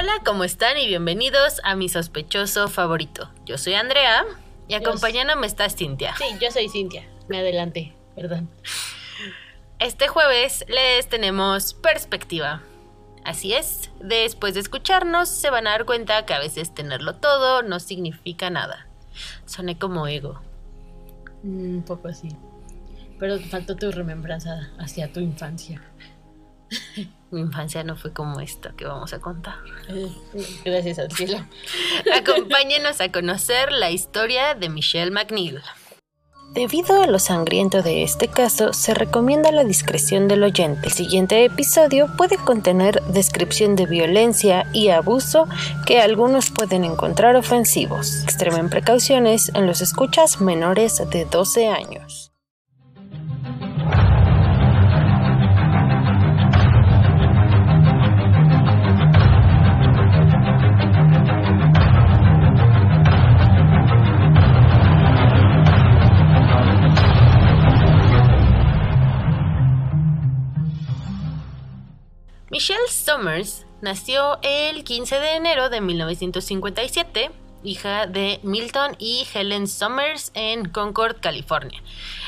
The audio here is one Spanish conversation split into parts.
Hola, ¿cómo están? Y bienvenidos a mi sospechoso favorito. Yo soy Andrea y acompañándome está Cintia. Sí, yo soy Cintia. Me adelanté, perdón. Este jueves les tenemos perspectiva. Así es, después de escucharnos se van a dar cuenta que a veces tenerlo todo no significa nada. Soné como ego. Mm, Un poco así. Pero faltó tu remembranza hacia tu infancia. Mi infancia no fue como esto que vamos a contar. Gracias al cielo. Acompáñenos a conocer la historia de Michelle McNeil. Debido a lo sangriento de este caso, se recomienda la discreción del oyente. El siguiente episodio puede contener descripción de violencia y abuso que algunos pueden encontrar ofensivos. Extremen precauciones en los escuchas menores de 12 años. Summers nació el 15 de enero de 1957, hija de Milton y Helen Summers en Concord, California.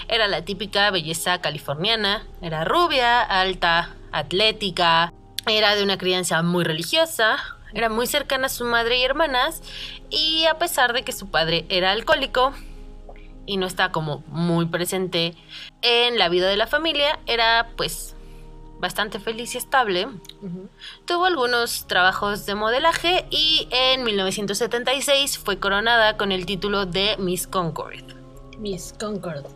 Era la típica belleza californiana, era rubia, alta, atlética, era de una crianza muy religiosa, era muy cercana a su madre y hermanas, y a pesar de que su padre era alcohólico, y no estaba como muy presente en la vida de la familia, era pues bastante feliz y estable. Tuvo algunos trabajos de modelaje y en 1976 fue coronada con el título de Miss Concord. Miss Concord.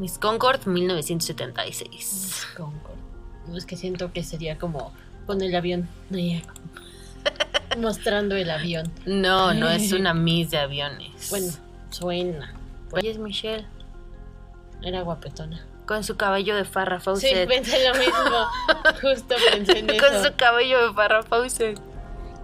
Miss Concord 1976. Miss Concord. No, es que siento que sería como con el avión. Mostrando el avión. No, no es una Miss de aviones. Bueno, suena. Ella es Michelle, Era guapetona. Con su cabello de Farrah Sí, Fawcett. pensé lo mismo. Justo pensé en eso. con su cabello de Farrah Fawcett.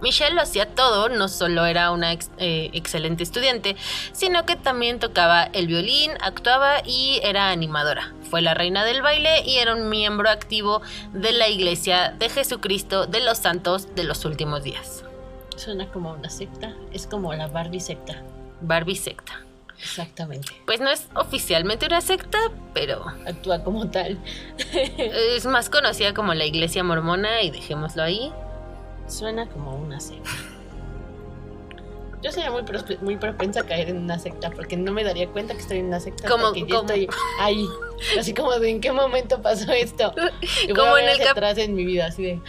Michelle lo hacía todo, no solo era una ex- eh, excelente estudiante, sino que también tocaba el violín, actuaba y era animadora. Fue la reina del baile y era un miembro activo de la Iglesia de Jesucristo de los Santos de los Últimos Días. Suena como una secta. Es como la Barbie secta. Barbie secta. Exactamente. Pues no es oficialmente una secta, pero Actúa como tal. es más conocida como la Iglesia Mormona y dejémoslo ahí. Suena como una secta. Yo sería muy, muy propensa a caer en una secta porque no me daría cuenta que estoy en una secta Como- hasta que yo estoy ahí. Así como de en qué momento pasó esto. Y voy Como a en ver el hacia cap- atrás en mi vida, así de.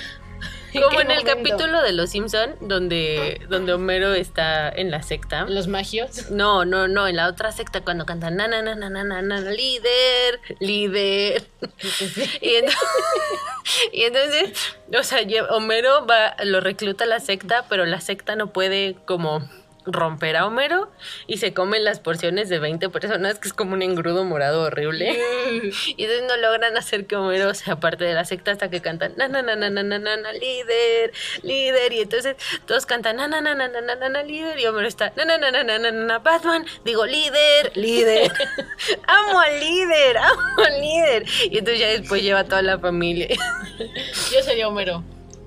Como en, el capítulo de Los Simpson donde, donde Homero está en la secta. ¿Los magios? No, no, no, en la otra secta cuando cantan na na na na na líder, líder. y, entonces, o sea, Homero va, lo recluta a la secta, pero la secta no puede como romper a Homero y se comen las porciones de 20 personas, que es como un engrudo morado horrible. Y entonces no logran hacer que Homero sea parte de la secta hasta que cantan na na na na na na na, na, líder, líder. Y entonces todos cantan na na na na na na na, na, líder. Y Homero está na na na na na na, na, Batman. Digo líder, líder. amo al líder, amo al líder. Y entonces ya después lleva a toda la familia. Yo sería Homero.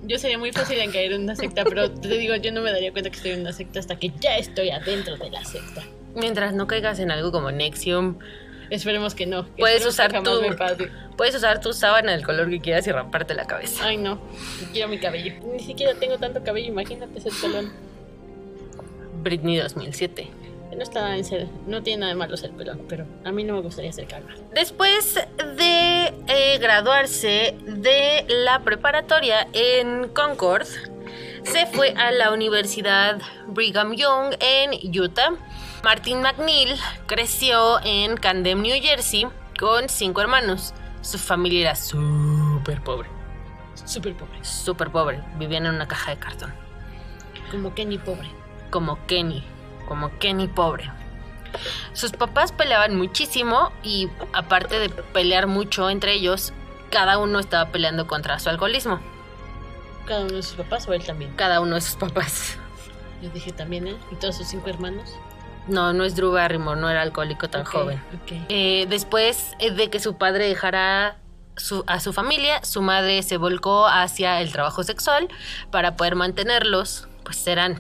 Yo sería muy fácil en caer en una secta, pero te digo, yo no me daría cuenta que estoy en una secta hasta que ya estoy adentro de la secta. Mientras no caigas en algo como Nexium, Esperemos que no. Puedes usar tu- puedes usar tu sábana del color que quieras y ramparte la cabeza. Ay, no. Quiero mi cabello. Ni siquiera tengo tanto cabello, imagínate ese pelón. Britney 2007. No está en ser, no tiene nada de malo ser pelón, pero a mí no me gustaría ser calva. Después de eh, graduarse de la preparatoria en Concord, se fue a la Universidad Brigham Young en Utah. Martin McNeil creció en Camden, New Jersey, con cinco hermanos. Su familia era súper pobre, Súper pobre. súper pobre. Vivían en una caja de cartón. Como Kenny pobre. como Kenny, como Kenny pobre. Sus papás peleaban muchísimo y aparte de pelear mucho entre ellos, cada uno estaba peleando contra su alcoholismo. Cada uno de sus papás o él también. Cada uno de sus papás. Yo dije también él y todos sus cinco hermanos. No, no es Drew Barrymore, no era alcohólico tan joven. Eh, después de que su padre dejara su- a su familia, su madre se volcó hacia el trabajo sexual para poder mantenerlos pues eran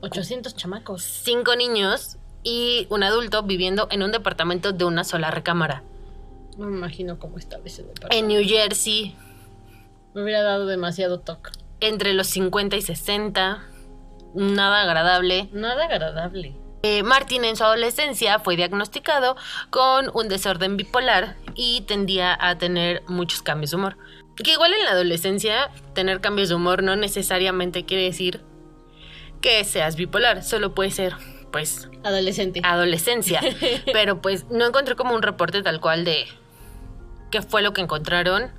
800 chamacos. cinco niños y un adulto viviendo en un departamento de una sola recámara. No me imagino cómo estaba ese departamento. En New Jersey, Me hubiera dado demasiado toque. entre los 50 y 60. Nada agradable. Nada agradable. Eh, Martin en su adolescencia fue diagnosticado con un desorden bipolar y tendía a tener muchos cambios de humor. Que igual en la adolescencia tener cambios de humor no necesariamente quiere decir que seas bipolar, solo puede ser pues Adolescente. adolescencia. Pero pues no encontré como un reporte tal cual de qué fue lo que encontraron,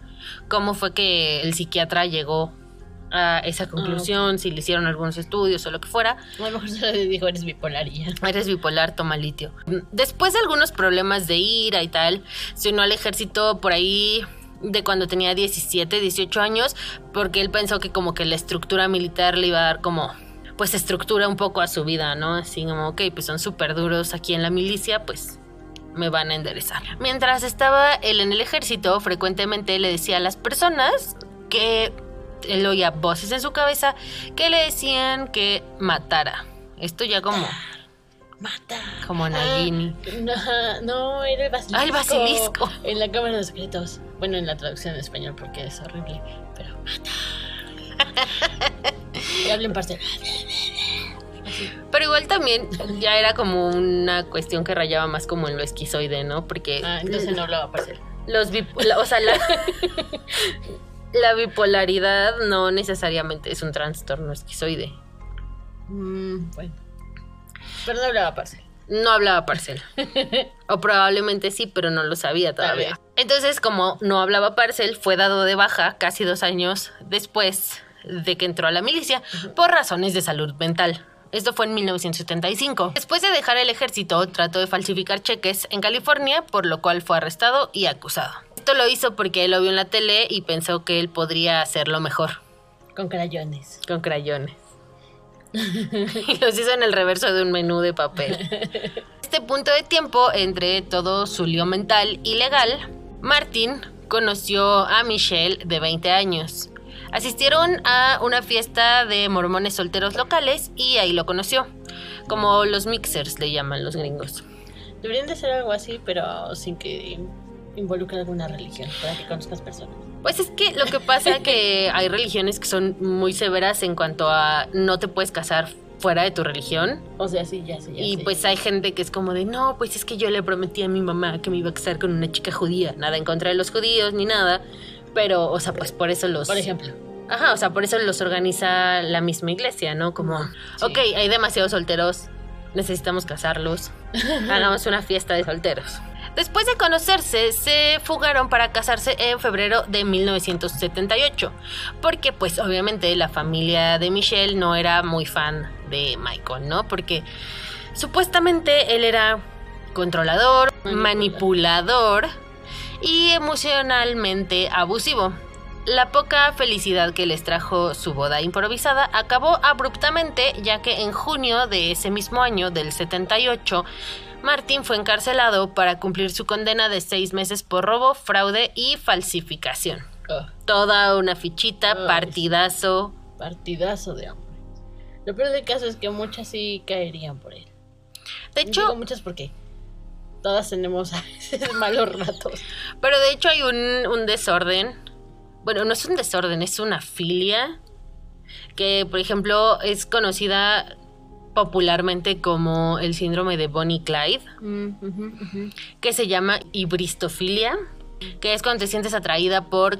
cómo fue que el psiquiatra llegó a esa conclusión, si le hicieron algunos estudios o lo que fuera. A lo mejor se le dijo eres bipolar y ya. Eres bipolar, toma litio. Después de algunos problemas de ira y tal, se unió al ejército por ahí de cuando tenía 17, 18 años, porque él pensó que como que la estructura militar le iba a dar como pues estructura un poco a su vida, ¿no? Así como, ok, pues son súper duros aquí en la milicia, pues me van a enderezar. Mientras estaba él en el ejército, frecuentemente le decía a las personas que él oía voces en su cabeza que le decían que matara. Esto ya como, Mata. como Nagini. No, no, era el basilisco. Ah, el basilisco. En la Cámara de Secretos. Bueno, en la traducción en español porque es horrible. Pero mata. Y hablen parcial. Pero igual también ya era como una cuestión que rayaba más como en lo esquizoide, ¿no? Porque Ah, entonces no hablaba parcial. los la- o sea, la, la bipolaridad no necesariamente es un trastorno esquizoide. Mm, bueno. Pero no hablaba parcial. No hablaba parcel. o probablemente sí, pero no lo sabía. Todavía. Entonces, como no hablaba parcel, fue dado de baja casi dos años después de que entró a la milicia por razones de salud mental. Esto fue en 1975. Después de dejar el ejército, trató de falsificar cheques en California, por lo cual fue arrestado y acusado. Esto lo hizo porque él lo vio en la tele y pensó que él podría hacerlo mejor, Con crayones. con crayones. y los hizo en el reverso de un menú de papel. este punto de tiempo, entre todo su lío mental y legal, Martin conoció a Michelle de 20 años. Asistieron a una fiesta de mormones solteros locales y ahí lo conoció. Como los mixers le llaman los gringos. Deberían de ser algo así, pero sin que involucre alguna religión, para que conozcas personas. Pues es que lo que pasa es que hay religiones que son muy severas en cuanto a no te puedes casar fuera de tu religión. O sea, sí, ya sé, ya Y sé. pues hay gente que es como de, no, pues es que yo le prometí a mi mamá que me iba a casar con una chica judía. Nada en contra de los judíos ni nada. Pero, o sea, pues por eso los... Por ejemplo. Ajá, o sea, por eso los organiza la misma iglesia, ¿no? Como, Sí. ok, hay demasiados solteros, necesitamos casarlos, hagamos una fiesta de solteros. Después de conocerse, se fugaron para casarse en febrero de 1978, porque pues obviamente la familia de Michelle no era muy fan de Michael, ¿no? Porque supuestamente él era controlador, Manipulador. manipulador y emocionalmente abusivo. La poca felicidad que les trajo su boda improvisada acabó abruptamente ya que en junio de ese mismo año del 78 Martin fue encarcelado para cumplir su condena de seis meses por robo, fraude y falsificación. Oh, Toda una fichita, Ay. partidazo. partidazo de hombre. Lo peor del caso es que muchas sí caerían por él. De Digo hecho, muchas porque todas tenemos a veces malos ratos. pero de hecho hay un, un desorden. Bueno, no es un desorden, es una filia que, por ejemplo, es conocida popularmente como el síndrome de Bonnie Clyde. Mm, que se llama hibristofilia, que es cuando te sientes atraída por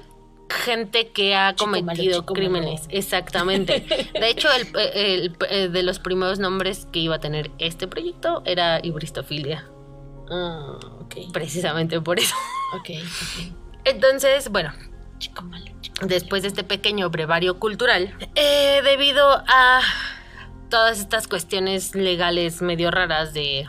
gente que ha Chico cometido crímenes. malo. Exactamente. De hecho, el, el- el- de los primeros nombres que iba a tener este proyecto era hibristofilia, Ah, ok. precisamente por eso. Ok. Entonces, bueno, Chico malo, chico después de este pequeño brevario cultural, eh, debido a todas estas cuestiones legales medio raras de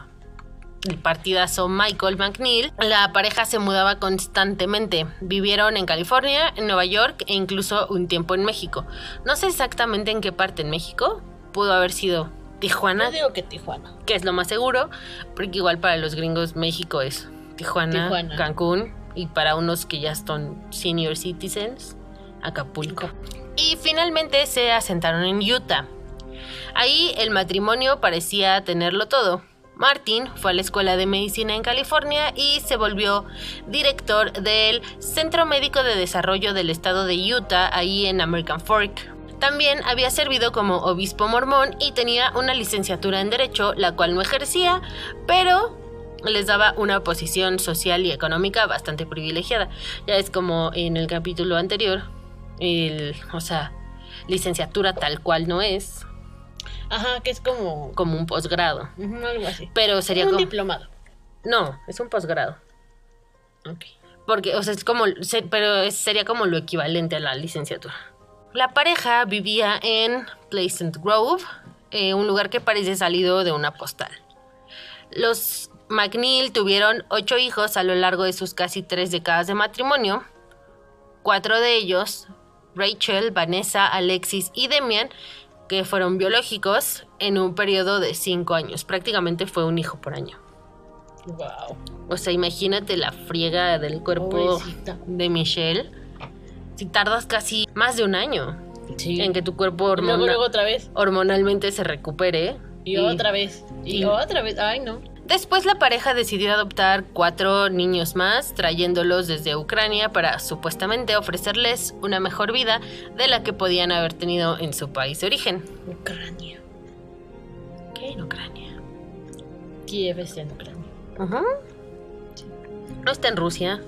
el partidazo Michael McNeil, la pareja se mudaba constantemente. Vivieron en California, en Nueva York e incluso un tiempo en México. No sé exactamente en qué parte en México. Pudo haber sido Tijuana, Yo digo que Tijuana. que es lo más seguro, porque igual para los gringos México es Tijuana, Tijuana. Cancún y para unos que ya son senior citizens, Acapulco. Y finalmente se asentaron en Utah. Ahí el matrimonio parecía tenerlo todo. Martin fue a la escuela de medicina en California y se volvió director del Centro Médico de Desarrollo del Estado de Utah, ahí en American Fork. También había servido como obispo mormón y tenía una licenciatura en Derecho, la cual no ejercía, pero les daba una posición social y económica bastante privilegiada. Ya es como en el capítulo anterior, el, o sea, licenciatura tal cual no es, Ajá, que es como. como un posgrado. Algo así. Pero sería un como... diplomado. No, es un posgrado. Ok. Porque, o sea, es como, se- pero es- sería como lo equivalente a la licenciatura. La pareja vivía en Pleasant Grove, eh, un lugar que parece salido de una postal. Los McNeil tuvieron ocho hijos a lo largo de sus casi tres décadas de matrimonio. Cuatro de ellos, Rachel, Vanessa, Alexis y Demian, que fueron biológicos en un periodo de cinco años. Prácticamente fue un hijo por año. Wow. O sea, imagínate la friega del cuerpo Pobrecita. de Michelle. Si tardas casi más de un año Sí. en que tu cuerpo luego, hormona- luego otra vez. hormonalmente se recupere. Y, otra vez. Y, y- otra vez. Ay, no. Después la pareja decidió adoptar cuatro niños más, trayéndolos desde Ucrania para supuestamente ofrecerles una mejor vida de la que podían haber tenido en su país de origen. Ucrania. ¿Qué en Ucrania? Kiev está en Ucrania. No está en Rusia.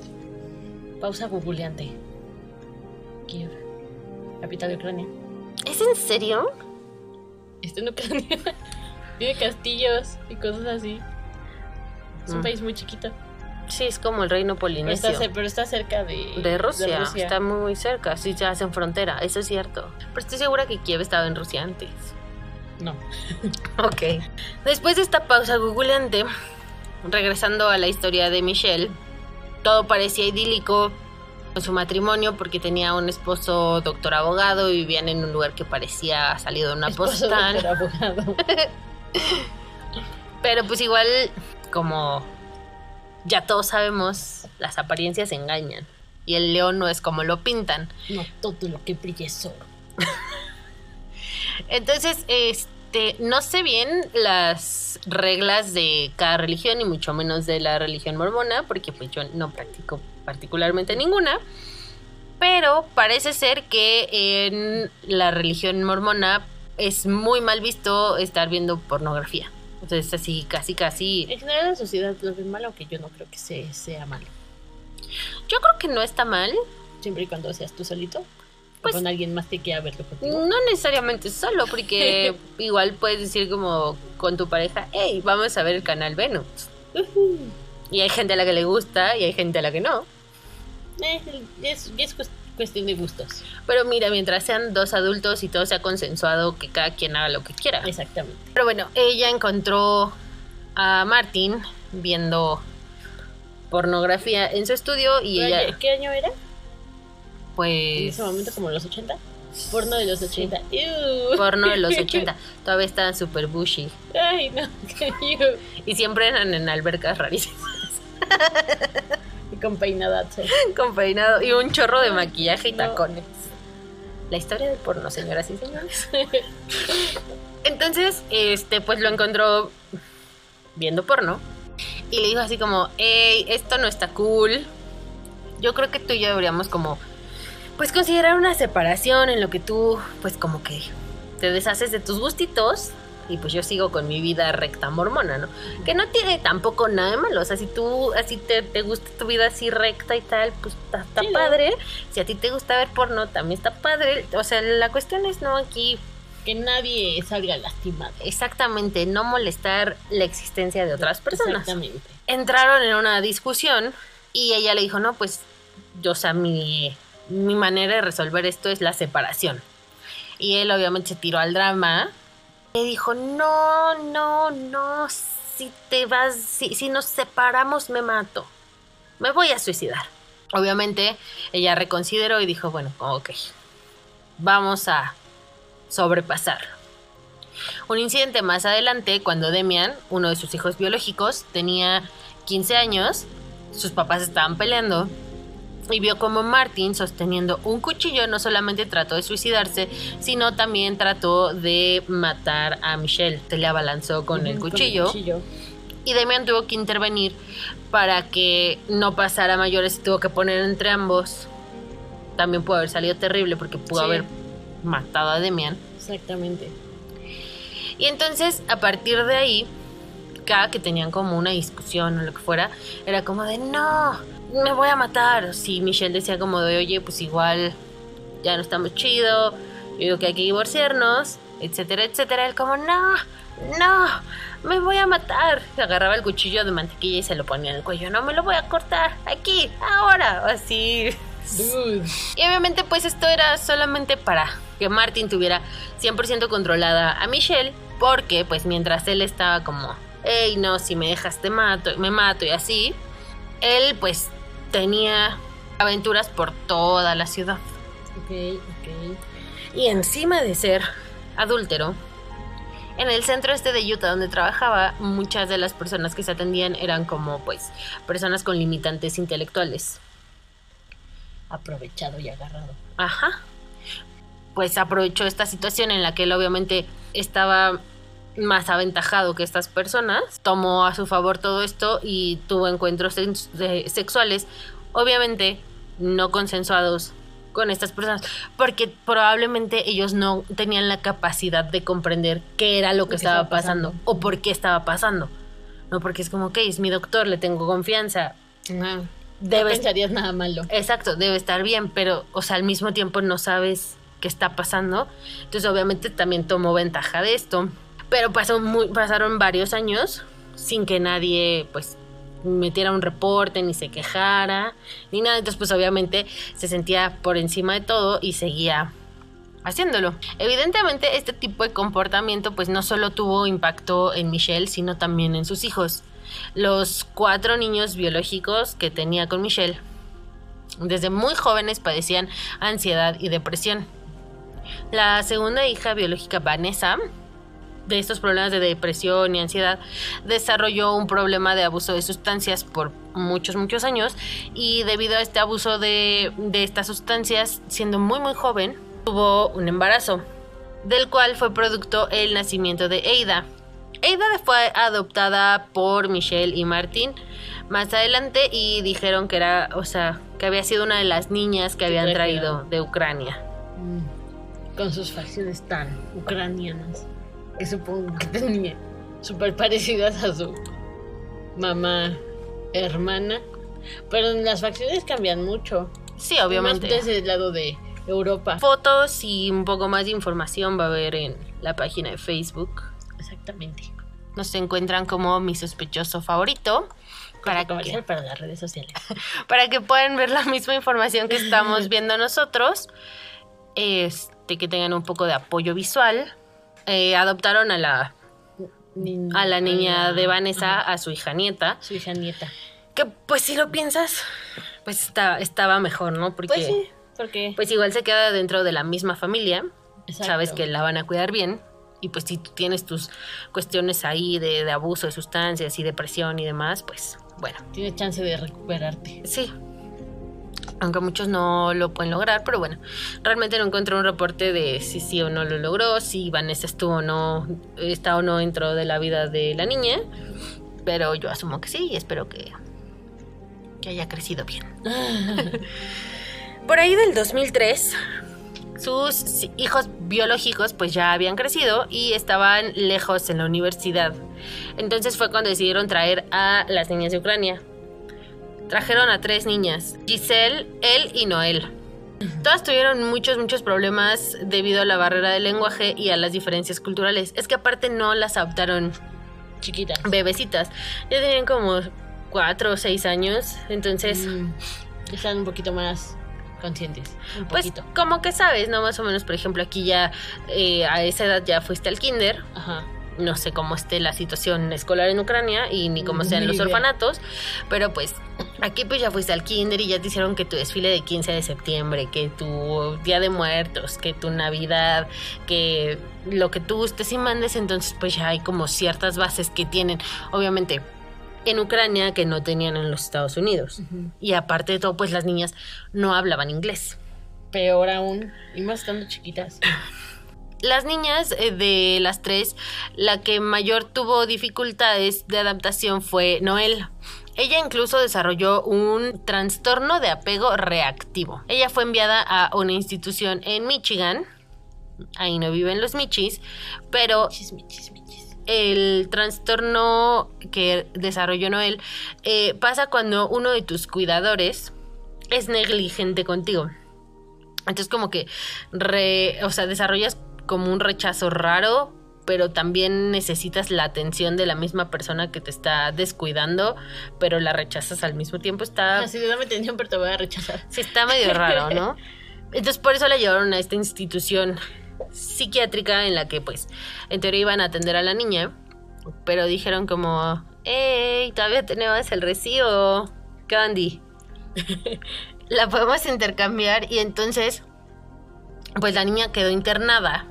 Pausa googleante. Kiev. Capital de Ucrania. ¿Es en serio? Está en Ucrania. Tiene castillos y cosas así. Es un Mm. país muy chiquito. Sí, es como el reino Pero polinesio. está, cer- pero está cerca de, De Rusia, Rusia. está muy cerca, sí se hacen frontera, eso es cierto. Pero estoy segura que Kiev estaba en Rusia antes. No. Ok. Después de esta pausa googleante, regresando a la historia de Michelle, todo parecía idílico con su matrimonio porque tenía un esposo doctor abogado y vivían en un lugar que parecía salido de una Esposo postal. doctor abogado. Pero pues igual, como ya todos sabemos, las apariencias engañan. Y el león no es como lo pintan. No todo lo que brilla es oro. Entonces, este, no sé bien las reglas de cada religión y mucho menos de la religión mormona, porque pues yo no practico particularmente ninguna. Pero parece ser que en la religión mormona es muy mal visto estar viendo pornografía. Entonces, así, casi, casi. En general la sociedad lo ve malo, aunque yo no creo que se- sea malo. Yo creo que no está mal. Siempre y cuando seas tú solito. Pues- o con alguien más que quiera verlo contigo. No necesariamente solo, porque igual puedes decir como con tu pareja, hey, vamos a ver el canal Venus. Y hay gente a la que le gusta y hay gente a la que no. Eh, es, es cues- cuestión de gustos. Pero mira, mientras sean dos adultos y todo sea consensuado, que cada quien haga lo que quiera. Exactamente. Pero bueno, ella encontró a Martin viendo pornografía en su estudio y ella, ¿Qué año era? En pues, ese momento, como los 80. Porno de los 80. Ew. porno de los 80, todavía estaban super bushy. Ay, no. Y siempre eran en albercas rarísimas, Y con peinadazo. con peinado y un chorro de maquillaje y No. tacones. La historia del porno, señoras y señores. Entonces, este, pues lo encontró viendo porno y le dijo así como, hey, esto no está cool. Yo creo que tú y yo deberíamos como, pues considerar una separación en lo que tú, pues como que te deshaces de tus gustitos y pues yo sigo con mi vida recta mormona, ¿no? Que no tiene tampoco nada de malo, o sea, si tú así te, te gusta tu vida así recta y tal, pues está, está Sí, ¿no? padre. Si a ti te gusta ver porno, también está padre. O sea, la cuestión es no aquí Que nadie salga lastimado. exactamente no molestar la existencia de otras personas. Exactamente. Entraron en una discusión y ella le dijo, no, pues, yo, o sea, mi, mi manera de resolver esto es la separación. Y él obviamente se tiró al drama. Le dijo, no, no, no, si te vas, si, si nos separamos me mato. Me voy a suicidar. Obviamente ella reconsideró y dijo, bueno, ok, vamos a sobrepasar. Un incidente más adelante, cuando Demian, uno de sus hijos biológicos, tenía 15 años, sus papás estaban peleando y vio como Martin, sosteniendo un cuchillo, no solamente trató de suicidarse, sino también trató de matar a Michelle. Se le abalanzó con, el, cuchillo, y Damian tuvo que intervenir para que no pasara mayores y tuvo que poner entre ambos. También pudo haber salido terrible porque pudo Sí. haber matado a Damian. Exactamente. Y entonces, a partir de ahí, cada que tenían como una discusión o lo que fuera, era como de, no, me voy a matar. Si Michelle decía como de, oye, pues igual ya no estamos chido, yo digo que hay que divorciarnos, etcétera, etcétera. Él como, no, no, me voy a matar. Se agarraba el cuchillo de mantequilla y se lo ponía en el cuello, no me lo voy a cortar, aquí, ahora, así. Dude. Y obviamente pues esto era solamente para que Martin tuviera 100% controlada a Michelle, porque pues mientras él estaba como, hey no, si me dejas te mato, me mato y así, él pues tenía aventuras por toda la ciudad. Ok, ok. Y encima de ser adúltero, en el centro este de Utah donde trabajaba, muchas de las personas que se atendían eran como pues personas con limitantes intelectuales. Aprovechado y agarrado. Ajá. Pues aprovechó esta situación en la que él obviamente estaba más aventajado que estas personas, tomó a su favor todo esto y tuvo encuentros sexuales, obviamente no consensuados con estas personas, porque probablemente ellos no tenían la capacidad de comprender qué era lo que, estaba estaba pasando, pasando. o por qué estaba pasando. No, porque es como, ok, es mi doctor, le tengo confianza. No Debe pensarías nada malo. Exacto, debe estar bien, pero, o sea, al mismo tiempo no sabes qué está pasando. Entonces, obviamente, también tomó ventaja de esto. Pero pasó muy- pasaron varios años sin que nadie, pues, metiera un reporte, ni se quejara, ni nada. Entonces, pues, obviamente, se sentía por encima de todo y seguía haciéndolo. Evidentemente, este tipo de comportamiento, pues, no solo tuvo impacto en Michelle, sino también en sus hijos. Los cuatro niños biológicos que tenía con Michelle desde muy jóvenes padecían ansiedad y depresión. La segunda hija biológica, Vanessa, de estos problemas de depresión y ansiedad, desarrolló un problema de abuso de sustancias por muchos, muchos años y debido a este abuso de, de estas sustancias, siendo muy, muy joven, tuvo un embarazo, del cual fue producto el nacimiento de Eida. Eida fue adoptada por Michelle y Martín más adelante y dijeron que era, o sea, que había sido una de las niñas que habían traído de Ucrania. Mm. Con sus facciones tan ucranianas. Que supongo que tenía súper parecidas a su mamá, hermana. Pero las facciones cambian mucho. Sí, obviamente. Más desde el lado de Europa. Fotos y un poco más de información va a haber en la página de Facebook. Exactamente. Nos encuentran como mi sospechoso favorito. Para que, para las redes sociales. para que puedan ver la misma información que estamos viendo nosotros. Este, que tengan un poco de apoyo visual. Eh, adoptaron a la, a la niña de Vanessa, a su hija nieta. Su hija nieta. Que pues si lo piensas, pues está, estaba mejor, ¿no? Porque Pues sí, porque. pues igual se queda dentro de la misma familia. Exacto. Sabes que la van a cuidar bien. Y pues si tú tienes tus cuestiones ahí de, de abuso de sustancias y depresión y demás, pues bueno, Tienes chance de recuperarte. sí. Aunque muchos no lo pueden lograr, pero bueno, realmente no encontré un reporte de si sí o no lo logró, si Vanessa estuvo o no, está o no dentro de la vida de la niña. Pero yo asumo que sí y espero que, que haya crecido bien. Por ahí del 2003, sus hijos biológicos pues ya habían crecido y estaban lejos en la universidad. Entonces fue cuando decidieron traer a las niñas de Ucrania. Trajeron a tres niñas, Giselle, él y Noel. Todas tuvieron muchos, muchos problemas debido a la barrera del lenguaje y a las diferencias culturales. Es que aparte no las adoptaron Chiquita. bebecitas. Ya tenían como cuatro o seis años. Entonces, Mm, están un poquito más conscientes. Un pues poquito. como que sabes, ¿no? Más o menos, por ejemplo, aquí ya eh, a esa edad ya fuiste al kinder. Ajá. No sé cómo esté la situación escolar en Ucrania y ni cómo sean los orfanatos, pero pues aquí pues ya fuiste al kinder y ya te hicieron que tu desfile de 15 de septiembre, que tu Día de Muertos, que tu Navidad, que lo que tú gustes y mandes, entonces pues ya hay como ciertas bases que tienen, obviamente en Ucrania que no tenían en los Estados Unidos. Y aparte de todo, pues las niñas no hablaban inglés. Peor aún, y más estando chiquitas. Las niñas eh, de las tres, la que mayor tuvo dificultades de adaptación fue Noel. Ella incluso desarrolló un trastorno de apego reactivo. Ella fue enviada a una institución en Michigan. Ahí no viven los Michis, pero Michis, michis, michis. el trastorno que desarrolló Noel eh, pasa cuando uno de tus cuidadores es negligente contigo. Entonces como que re- o sea, desarrollas como un rechazo raro, pero también necesitas la atención de la misma persona que te está descuidando, pero la rechazas al mismo tiempo. Está Así de dame atención, pero te voy a rechazar. Sí, está medio raro, ¿no? Entonces por eso la llevaron a esta institución psiquiátrica en la que pues en teoría iban a atender a la niña, pero dijeron como, ¡Ey! Todavía tenemos el recibo, Candy. la podemos intercambiar y entonces pues la niña quedó internada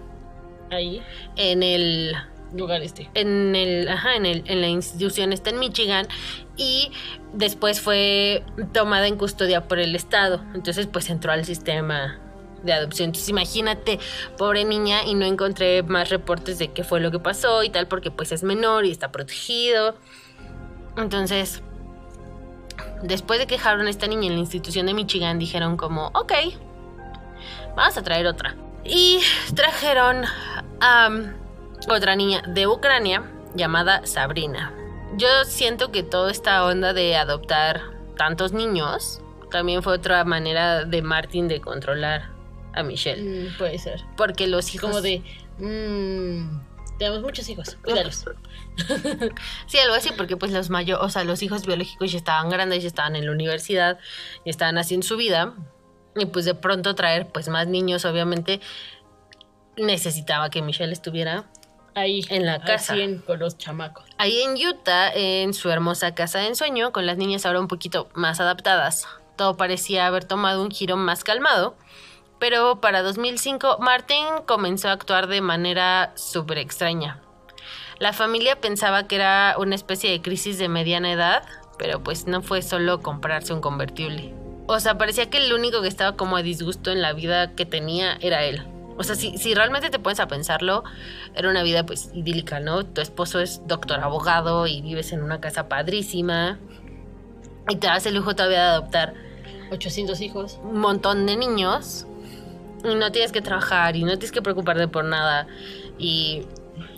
Ahí, en el lugar este. en el, ajá, en el, en la institución está en Michigan y después fue tomada en custodia por el estado. Entonces, pues entró al sistema de adopción. Entonces, imagínate, pobre niña, y no encontré más reportes de qué fue lo que pasó y tal, porque pues es menor y está protegido. Entonces, después de que dejaron a esta niña en la institución de Michigan, dijeron como, ok, vamos a traer otra. Y trajeron a otra niña de Ucrania llamada Sabrina. Yo siento que toda esta onda de adoptar tantos niños también fue otra manera de Martin de controlar a Michelle. Mm, puede ser. Porque los hijos... Como de. mm, tenemos muchos hijos, cuídalos. Sí, algo así, porque pues los mayores, o sea, los hijos biológicos ya estaban grandes, ya estaban en la universidad, ya estaban haciendo su vida. Y pues de pronto traer pues más niños, obviamente, necesitaba que Michelle estuviera Ahí. En la casa. 100 con los chamacos. Ahí en Utah, en su hermosa casa de ensueño, con las niñas ahora un poquito más adaptadas. Todo parecía haber tomado un giro más calmado, pero para 2005 Martin comenzó a actuar de manera súper extraña. La familia pensaba que era una especie de crisis de mediana edad, pero pues no fue solo comprarse un convertible. O sea, parecía que el único que estaba como a disgusto en la vida que tenía era él. O sea, si, si realmente te pones a pensarlo, era una vida pues idílica, ¿no? Tu esposo es doctor abogado y vives en una casa padrísima y te das el lujo todavía de adoptar 800 hijos. un montón de niños y no tienes que trabajar y no tienes que preocuparte por nada y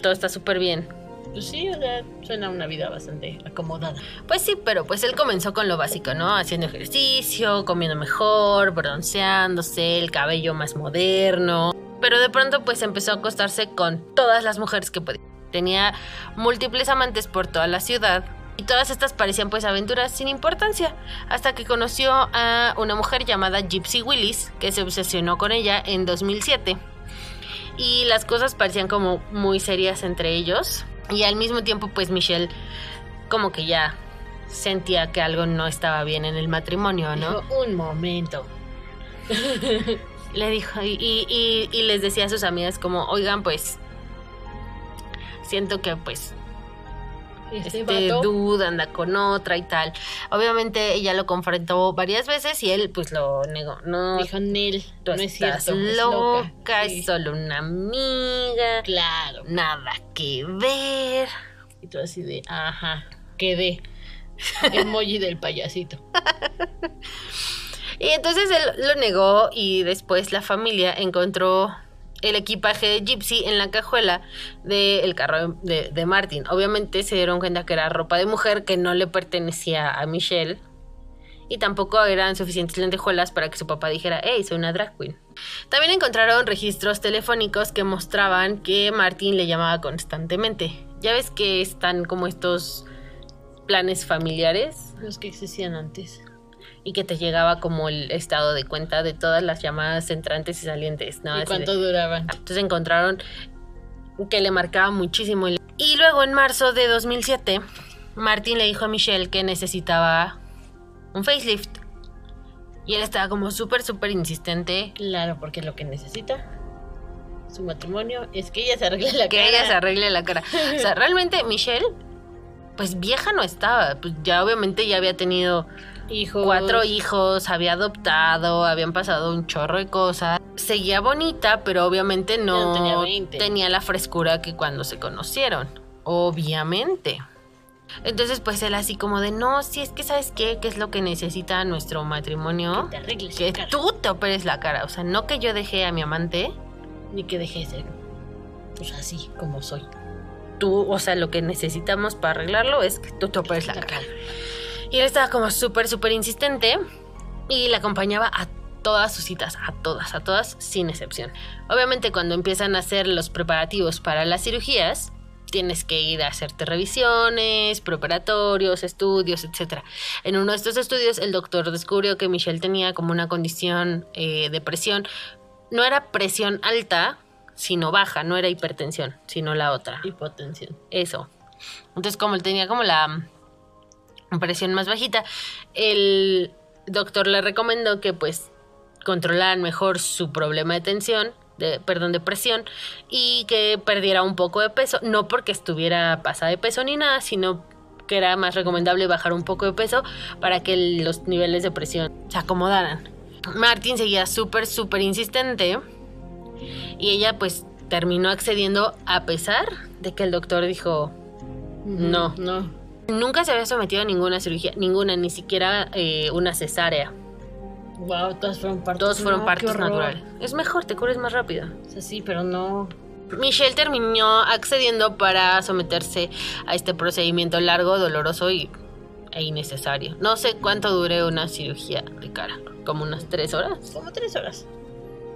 todo está súper bien. Pues sí, o sea, suena una vida bastante acomodada. Pues sí, pero pues él comenzó con lo básico, ¿no? Haciendo ejercicio, comiendo mejor, bronceándose, el cabello más moderno. Pero de pronto pues empezó a acostarse con todas las mujeres que podía. Tenía múltiples amantes por toda la ciudad. Y todas estas parecían pues aventuras sin importancia, hasta que conoció a una mujer llamada Gypsy Willis, que se obsesionó con ella en 2007. Y las cosas parecían como muy serias entre ellos. Y al mismo tiempo pues Michelle como que ya sentía que algo no estaba bien en el matrimonio, ¿no? Dijo, un momento. Le dijo, y, y- y- y les decía a sus amigas como, oigan, pues, siento que pues Este, este dude anda con otra y tal. Obviamente ella lo confrontó varias veces y él pues lo negó. No, Dijo Nel, tú no es cierto. es loca, loca. Sí, es solo una amiga, Claro. nada que ver. Y tú así de, ajá, quedé. Emoji del payasito. Y entonces él lo negó y después la familia encontró el equipaje de Gypsy en la cajuela del carro de, de Martin. Obviamente se dieron cuenta que era ropa de mujer que no le pertenecía a Michelle. Y tampoco eran suficientes lentejuelas para que su papá dijera, hey, soy una drag queen. También encontraron registros telefónicos que mostraban que Martin le llamaba constantemente. Ya ves que están como estos planes familiares Los que existían antes. Y que te llegaba como el estado de cuenta de todas las llamadas entrantes y salientes, ¿no? ¿Y Así cuánto de- duraban? Entonces encontraron que le marcaba muchísimo. Y luego en marzo de 2007, Martin le dijo a Michelle que necesitaba un facelift. Y él estaba como súper, súper insistente Claro, porque lo que necesita su matrimonio es que ella se arregle la que cara. ella se arregle la cara. O sea, realmente Michelle pues vieja no estaba, pues ya obviamente ya había tenido Hijos. cuatro hijos, había adoptado, habían pasado un chorro de cosas. Seguía bonita, pero obviamente no no tenía 20. tenía la frescura que cuando se conocieron. Obviamente. Entonces, pues él así como de, no, si es que sabes qué, qué es lo que necesita nuestro matrimonio. Que te Que cara. tú te operes la cara. O sea, no que yo dejé a mi amante. Ni que deje de ser. Pues así como soy. Tú, o sea, lo que necesitamos para arreglarlo es que tú te operes la cara. Y él estaba como súper, súper insistente y la acompañaba a todas sus citas, a todas, a todas, sin excepción. Obviamente cuando empiezan a hacer los preparativos para las cirugías, tienes que ir a hacerte revisiones, preparatorios, estudios, etc. En uno de estos estudios el doctor descubrió que Michelle tenía como una condición eh, de presión. No era presión alta, sino baja, no era hipertensión, sino la otra. Hipotensión. Eso. Entonces, como él tenía como la presión más bajita, el doctor le recomendó que pues controlaran mejor su problema de tensión, de, perdón, de presión, y que perdiera un poco de peso, no porque estuviera pasada de peso ni nada, sino que era más recomendable bajar un poco de peso para que los niveles de presión se acomodaran. Martin seguía súper, súper insistente y ella pues terminó accediendo a pesar de que el doctor dijo No. No. Nunca se había sometido a ninguna cirugía, ninguna, ni siquiera eh, una cesárea. Wow, todas fueron partos. Todos fueron No, naturales. Es mejor, te cures más rápido. O sea, sí, pero no. Michelle terminó accediendo para someterse a este procedimiento largo, doloroso y, e innecesario. No sé cuánto dure una cirugía de cara, como unas tres horas. Como tres horas.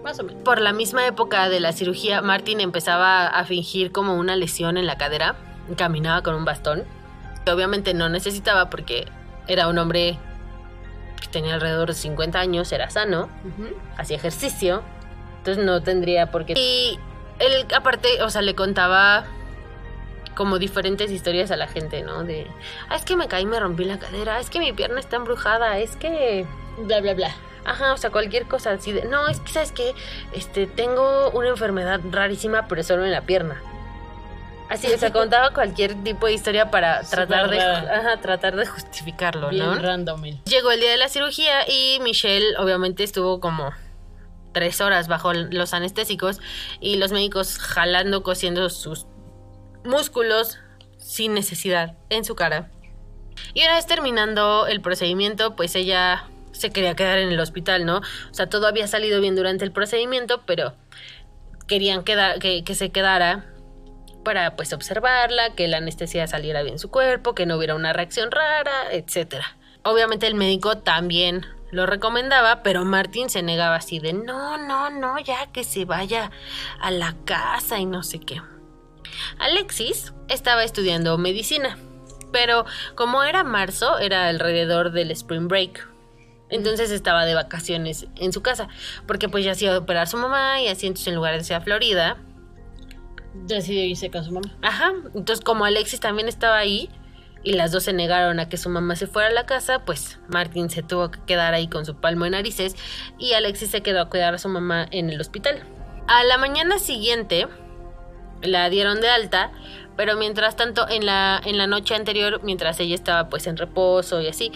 Más o menos. Por la misma época de la cirugía, Martin empezaba a fingir como una lesión en la cadera. Caminaba con un bastón. Que obviamente no necesitaba porque era un hombre que tenía alrededor de 50 años, era sano, hacía ejercicio. Entonces no tendría por qué. Y él, aparte, o sea, le contaba como diferentes historias a la gente, ¿no? De, ah, es que me caí, me rompí la cadera, es que mi pierna está embrujada, es que Bla, bla, bla. Ajá, o sea, cualquier cosa así de, no, es que sabes que este tengo una enfermedad rarísima, pero solo en la pierna. Así, o sea, contaba cualquier tipo de historia para tratar de, ajá, tratar de justificarlo, Bien ¿no? random. Llegó el día de la cirugía y Michelle obviamente estuvo como tres horas bajo los anestésicos y los médicos jalando, cosiendo sus músculos sin necesidad en su cara. Y una vez terminando el procedimiento, pues ella se quería quedar en el hospital, ¿no? O sea, todo había salido bien durante el procedimiento, pero querían quedar, que, que se quedara para pues observarla, que la anestesia saliera bien en su cuerpo, que no hubiera una reacción rara, etcétera. Obviamente el médico también lo recomendaba, pero Martín se negaba así de no, no, no, ya que se vaya a la casa y no sé qué. Alexis estaba estudiando medicina, pero como era marzo, era alrededor del spring break. Entonces estaba de vacaciones en su casa, porque pues ya se iba a operar su mamá y así entonces en lugar de a Florida, Decidió irse con su mamá. Ajá, entonces como Alexis también estaba ahí y las dos se negaron a que su mamá se fuera a la casa, pues Martín se tuvo que quedar ahí con su palmo de narices y Alexis se quedó a cuidar a su mamá en el hospital. A la mañana siguiente la dieron de alta, pero mientras tanto en la, en la noche anterior, mientras ella estaba pues en reposo y así,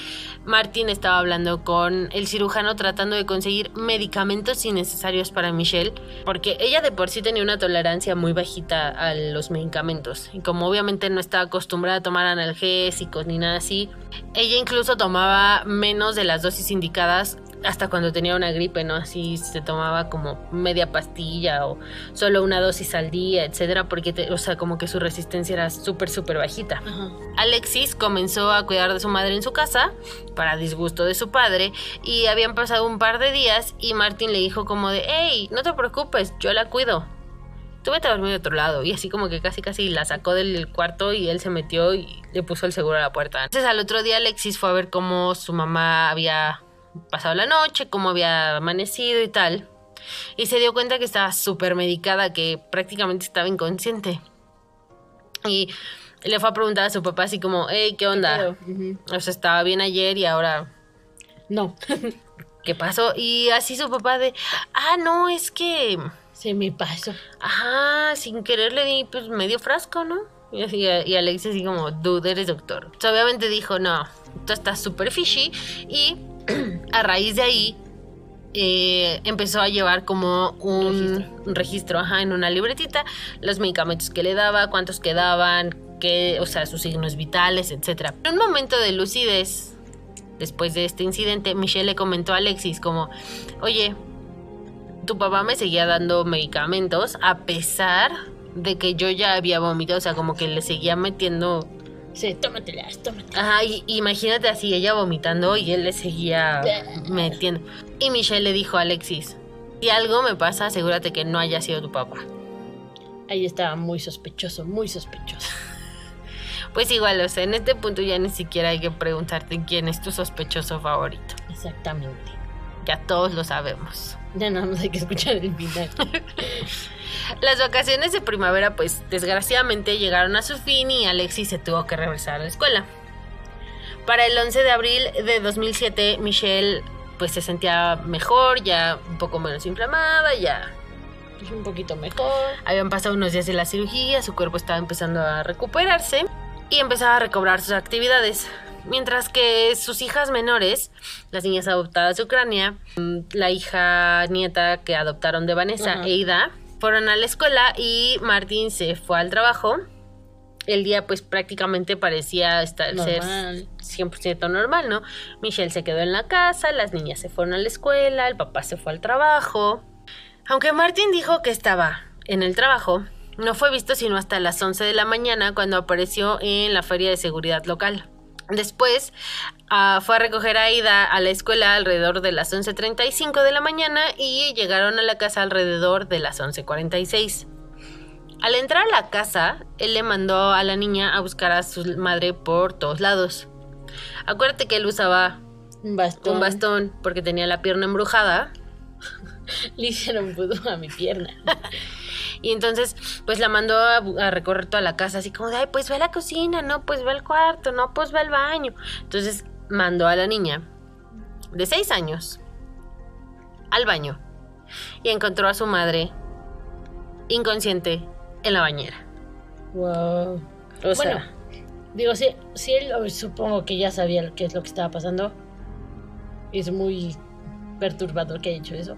Martín estaba hablando con el cirujano tratando de conseguir medicamentos innecesarios para Michelle, porque ella de por sí tenía una tolerancia muy bajita a los medicamentos, y como obviamente no estaba acostumbrada a tomar analgésicos ni nada así, ella incluso tomaba menos de las dosis indicadas hasta cuando tenía una gripe, ¿no? Así se tomaba como media pastilla o solo una dosis al día, etcétera, porque, te- o sea, como que su resistencia era súper, súper bajita. Ajá. Alexis comenzó a cuidar de su madre en su casa, para disgusto de su padre, y habían pasado un par de días y Martín le dijo como de, hey, no te preocupes, yo la cuido. Tú vete a dormir de otro lado. Y así como que casi casi la sacó del cuarto y él se metió y le puso el seguro a la puerta. Entonces al otro día Alexis fue a ver cómo su mamá había pasado la noche, cómo había amanecido y tal. Y se dio cuenta que estaba súper medicada, que prácticamente estaba inconsciente. Y le fue a preguntar a su papá así como, hey, ¿qué onda? Ujú. O sea, estaba bien ayer y ahora, No. ¿qué pasó? Y así su papá de, ah, no, es que Se me pasó. Ajá, sin querer le di pues medio frasco, ¿no? Y, así, y Alex así como, dude, eres doctor. O sea, obviamente dijo, no, tú estás súper fishy. Y a raíz de ahí eh, empezó a llevar como un Registro. un registro ajá, en una libretita, los medicamentos que le daba, cuántos quedaban, que, o sea, sus signos vitales, etc. En un momento de lucidez, después de este incidente, Michelle le comentó a Alexis como, oye, tu papá me seguía dando medicamentos a pesar de que yo ya había vomitado, o sea, como que le seguía metiendo... Sí, tómatelas, tómatelas. Ajá, y, imagínate así, ella vomitando y él le seguía metiendo. Y Michelle le dijo a Alexis, si algo me pasa, asegúrate que no haya sido tu papá. Ahí estaba muy sospechoso, muy sospechoso. Pues igual, o sea, en este punto ya ni siquiera hay que preguntarte quién es tu sospechoso favorito. Exactamente. Ya todos lo sabemos. Ya nada más hay que escuchar el final. Las vacaciones de primavera, pues desgraciadamente llegaron a su fin y Alexis se tuvo que regresar a la escuela. Para el 11 de abril de 2007, Michelle pues se sentía mejor, ya un poco menos inflamada, ya Es un poquito mejor. habían pasado unos días de la cirugía, su cuerpo estaba empezando a recuperarse y empezaba a recobrar sus actividades. Mientras que sus hijas menores, las niñas adoptadas de Ucrania, mm, la hija nieta que adoptaron de Vanessa, Ajá. Eida, fueron a la escuela y Martín se fue al trabajo. El día pues prácticamente parecía estar, ser Normal. 100% normal, ¿no? Michelle se quedó en la casa, las niñas se fueron a la escuela, el papá se fue al trabajo. Aunque Martín dijo que estaba en el trabajo, no fue visto sino hasta las 11 de la mañana cuando apareció en la feria de seguridad local. Después ah, fue a recoger a Aida a la escuela alrededor de las 11.35 de la mañana y llegaron a la casa alrededor de las 11.46. Al entrar a la casa, él le mandó a la niña a buscar a su madre por todos lados. Acuérdate que él usaba Un bastón. un bastón porque tenía la pierna embrujada Le hicieron vudú a mi pierna. Y entonces pues la mandó a, recorrer toda la casa así como de, ay, pues ve a la cocina, no, pues ve al cuarto, no, pues ve al baño. Entonces mandó a la niña de seis años al baño y encontró a su madre inconsciente en la bañera. Wow. O bueno, digo, si, si él supongo que ya sabía qué es lo que estaba pasando. Es muy perturbador que haya hecho eso.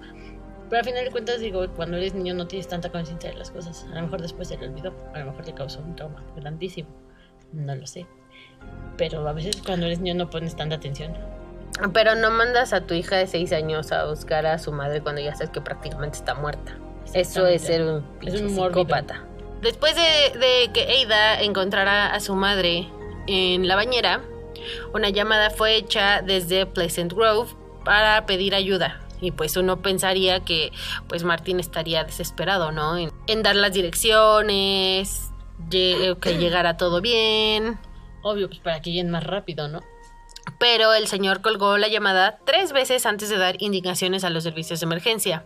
Pero al final de cuentas, digo, cuando eres niño no tienes tanta conciencia de las cosas. A lo mejor después se le olvidó. A lo mejor le causó un trauma grandísimo. No lo sé. Pero a veces cuando eres niño no pones tanta atención. pero no mandas a tu hija de seis años a buscar a su madre cuando ya sabes que prácticamente está muerta. Eso es ser un, Es un psicópata. Después de, de que Ada encontrara a su madre en la bañera, una llamada fue hecha desde Pleasant Grove para pedir ayuda. Y pues uno pensaría que pues Martín estaría desesperado, ¿no? En, en dar las direcciones, lle- que llegara todo bien. Obvio, pues para que lleguen más rápido, ¿no? Pero el señor colgó la llamada tres veces antes de dar indicaciones a los servicios de emergencia.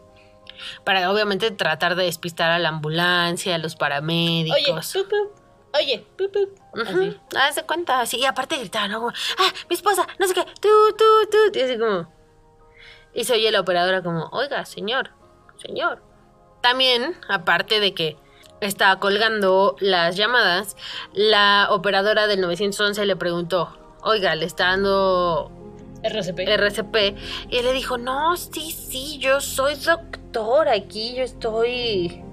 Para obviamente tratar de despistar a la ambulancia, a los Oye, paramédicos. pup, pup. Oye, pup, pup. Así. Haz de cuenta, así. Y aparte gritaban, ¿no? Como, ah, mi esposa, no sé qué, tú, tú, tú. Y así como. Y se oye la operadora como, oiga, señor, señor. También, aparte de que estaba colgando las llamadas, la operadora del 911 le preguntó, oiga, le está dando RCP. RCP. Y él le dijo, no, sí, sí, yo soy doctor aquí, yo estoy